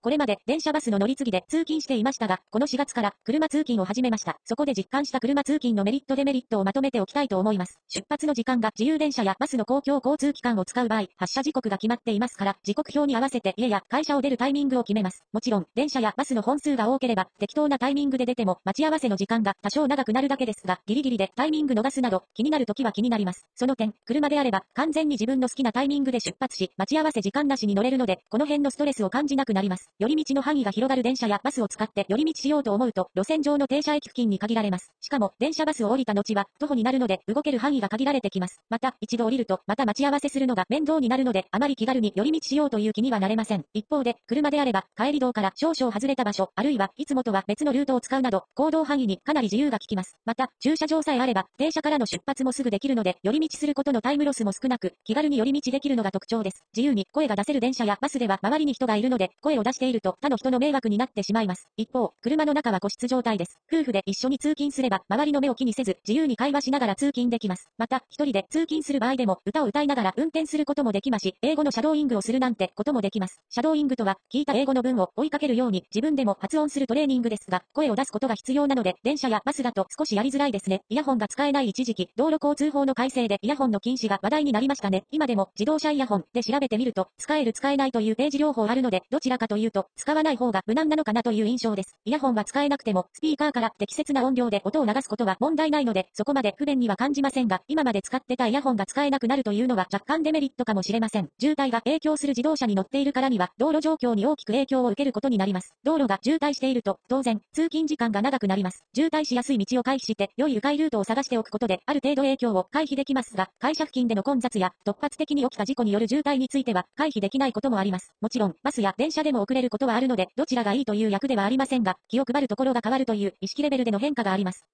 これまで電車バスの乗り継ぎで通勤していましたが、この4月から車通勤を始めました。そこで実感した車通勤のメリットデメリットをまとめておきたいと思います。出発の時間が自由電車やバスの公共交通機関を使う場合、発車時刻が決まっていますから、時刻表に合わせて家や会社を出るタイミングを決めます。もちろん、電車やバスの本数が多ければ、適当なタイミングで出ても、待ち合わせの時間が多少長くなるだけですが、ギリギリでタイミング逃すなど、気になる時は気になります。その点、車であれば、完全に自分の好きなタイミングで出発し、待ち合わせ時間なしに乗れるので、この辺のストレスを感じなくなります。寄り道の範囲が広がる電車やバスを使って寄り道しようと思うと、路線上の停車駅付近に限られます。しかも、電車バスを降りた後は、徒歩になるので、動ける範囲が限られてきます。また、一度降りると、また待ち合わせするのが面倒になるので、あまり気軽に寄り道しようという気にはなれません。一方で、車であれば、帰り道から少々外れた場所、あるいはいつもとは別のルートを使うなど、行動範囲にかなり自由が利きます。また、駐車場さえあれば、停車からの出発もすぐできるので、寄り道することのタイムロスも少なく、気軽に寄り道できるのが特徴です。自由に声が出せる電車やバスでは周りに人がいるので、声を出ししていると他の人の迷惑になってしまいます。一方、車の中は個室状態です。夫婦で一緒に通勤すれば、周りの目を気にせず、自由に会話しながら通勤できます。また、一人で通勤する場合でも、歌を歌いながら運転することもできますし、英語のシャドーイングをするなんてこともできます。シャドーイングとは、聞いた英語の文を追いかけるように自分でも発音するトレーニングですが、声を出すことが必要なので、電車やバスだと少しやりづらいですね。イヤホンが使えない一時期、道路交通法の改正でイヤホンの禁止が話題になりましたね。今でも自動車イヤホンで調べてみると、使える使えないというページ両方あるので、どちらかというと、使わない方が無難なのかなという印象です。イヤホンは使えなくても、スピーカーから適切な音量で音を流すことは問題ないので、そこまで不便には感じませんが、今まで使ってたイヤホンが使えなくなるというのは若干デメリットかもしれません。渋滞が影響する自動車に乗っているからには、道路状況に大きく影響を受けることになります。道路が渋滞していると、当然、通勤時間が長くなります。渋滞しやすい道を回避して、良い迂回ルートを探しておくことで、ある程度影響を回避できますが、会社付近での混雑や、突発的に起きた事故による渋滞については、回避できないこともあります。もちろん、バスや電車でも遅れることはあるので、どちらがいいという役ではありませんが、気を配るところが変わるという意識レベルでの変化があります。